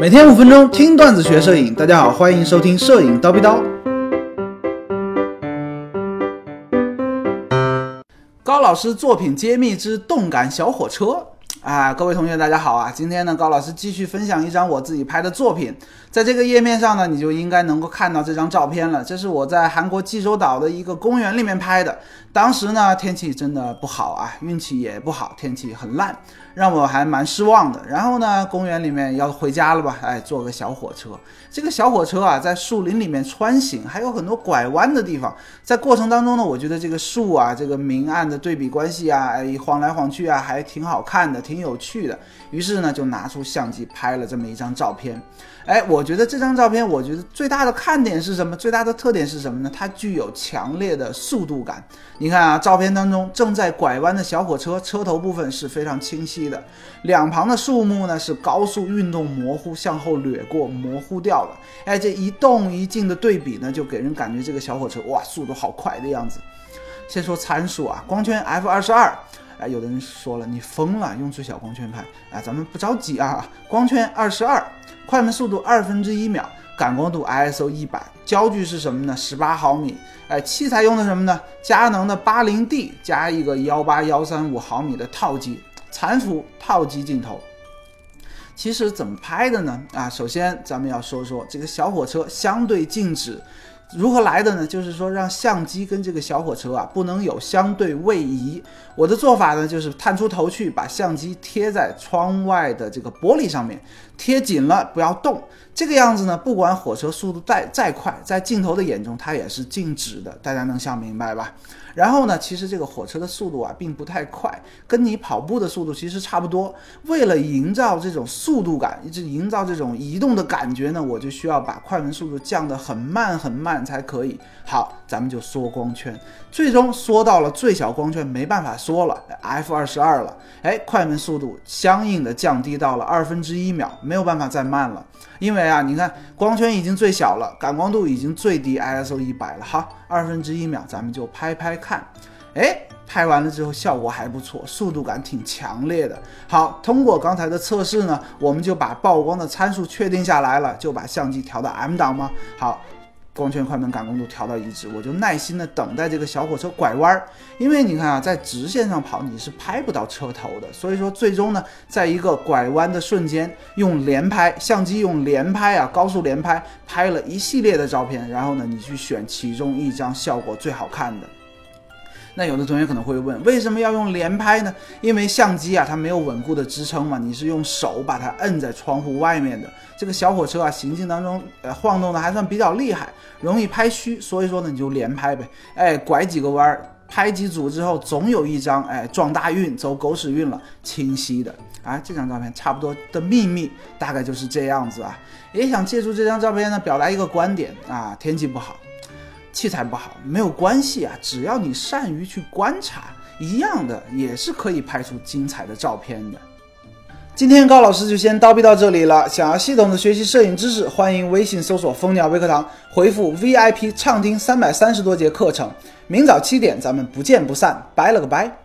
每天五分钟听段子学摄影，大家好，欢迎收听摄影叨逼叨。高老师作品揭秘之动感小火车。啊，各位同学，大家好啊！今天呢，高老师继续分享一张我自己拍的作品。在这个页面上呢，你就应该能够看到这张照片了。这是我在韩国济州岛的一个公园里面拍的。当时呢，天气真的不好啊，运气也不好，天气很烂，让我还蛮失望的。然后呢，公园里面要回家了吧？哎，坐个小火车。这个小火车啊，在树林里面穿行，还有很多拐弯的地方。在过程当中呢，我觉得这个树啊，这个明暗的对比关系啊，哎，晃来晃去啊，还挺好看的，挺挺有趣的。于是呢，就拿出相机拍了这么一张照片。哎，我觉得这张照片，我觉得最大的看点是什么？最大的特点是什么呢？它具有强烈的速度感。你看啊，照片当中正在拐弯的小火车，车头部分是非常清晰的，两旁的树木呢是高速运动模糊向后掠过，模糊掉了。哎，这一动一静的对比呢，就给人感觉这个小火车哇，速度好快的样子。先说参数啊，光圈 f 二十二。哎，有的人说了，你疯了，用最小光圈拍。哎，咱们不着急啊，光圈二十二，快门速度二分之一秒。感光度 ISO 一百，焦距是什么呢？十八毫米。哎，器材用的什么呢？佳能的八零 D 加一个幺八幺三五毫米的套机，残幅套机镜头。其实怎么拍的呢？啊，首先咱们要说说这个小火车相对静止。如何来的呢？就是说让相机跟这个小火车啊不能有相对位移。我的做法呢就是探出头去，把相机贴在窗外的这个玻璃上面，贴紧了，不要动。这个样子呢，不管火车速度再再快，在镜头的眼中它也是静止的。大家能想明白吧？然后呢，其实这个火车的速度啊并不太快，跟你跑步的速度其实差不多。为了营造这种速度感，一直营造这种移动的感觉呢，我就需要把快门速度降得很慢很慢才可以。好，咱们就缩光圈，最终缩到了最小光圈，没办法缩了，f 二十二了。哎，快门速度相应的降低到了二分之一秒，没有办法再慢了。因为啊，你看光圈已经最小了，感光度已经最低，ISO 一百了。哈，二分之一秒，咱们就拍拍看。哎，拍完了之后效果还不错，速度感挺强烈的。好，通过刚才的测试呢，我们就把曝光的参数确定下来了，就把相机调到 M 档吗？好。光圈、快门、感光度调到一致，我就耐心的等待这个小火车拐弯儿。因为你看啊，在直线上跑你是拍不到车头的，所以说最终呢，在一个拐弯的瞬间，用连拍相机用连拍啊，高速连拍拍了一系列的照片，然后呢，你去选其中一张效果最好看的。那有的同学可能会问，为什么要用连拍呢？因为相机啊，它没有稳固的支撑嘛，你是用手把它摁在窗户外面的。这个小火车啊，行进当中呃晃动的还算比较厉害，容易拍虚，所以说呢，你就连拍呗。哎，拐几个弯儿，拍几组之后，总有一张哎撞大运，走狗屎运了，清晰的。啊，这张照片差不多的秘密大概就是这样子啊。也想借助这张照片呢，表达一个观点啊，天气不好。器材不好没有关系啊，只要你善于去观察，一样的也是可以拍出精彩的照片的。今天高老师就先叨逼到这里了。想要系统的学习摄影知识，欢迎微信搜索蜂鸟微课堂，回复 VIP 畅听三百三十多节课程。明早七点咱们不见不散，拜了个拜。